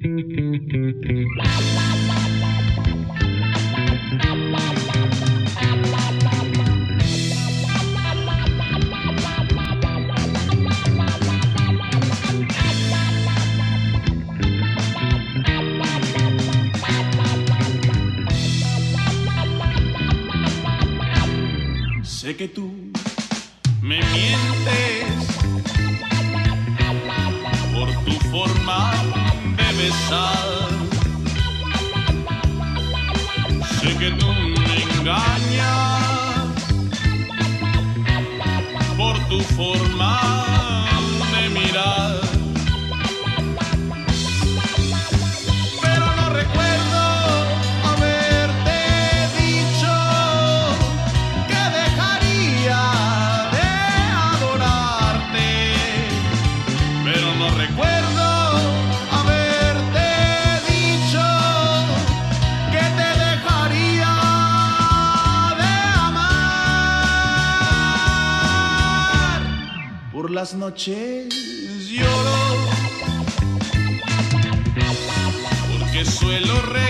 Sé que tú me mientes Sé que tú me engañas por tu forma Las noches. Lloro porque suelo recordar